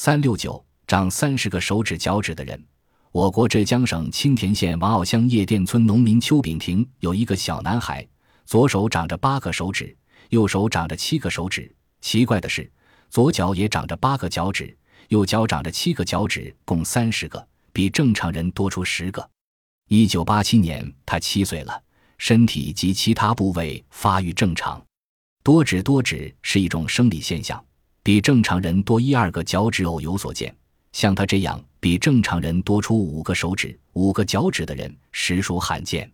三六九长三十个手指脚趾的人。我国浙江省青田县王坳乡叶店村农民邱炳廷有一个小男孩，左手长着八个手指，右手长着七个手指。奇怪的是，左脚也长着八个脚趾，右脚长着七个脚趾，共三十个，比正常人多出十个。一九八七年，他七岁了，身体及其他部位发育正常。多指多指是一种生理现象，比正常人多一二个脚趾偶有所见。像他这样比正常人多出五个手指、五个脚趾的人，实属罕见。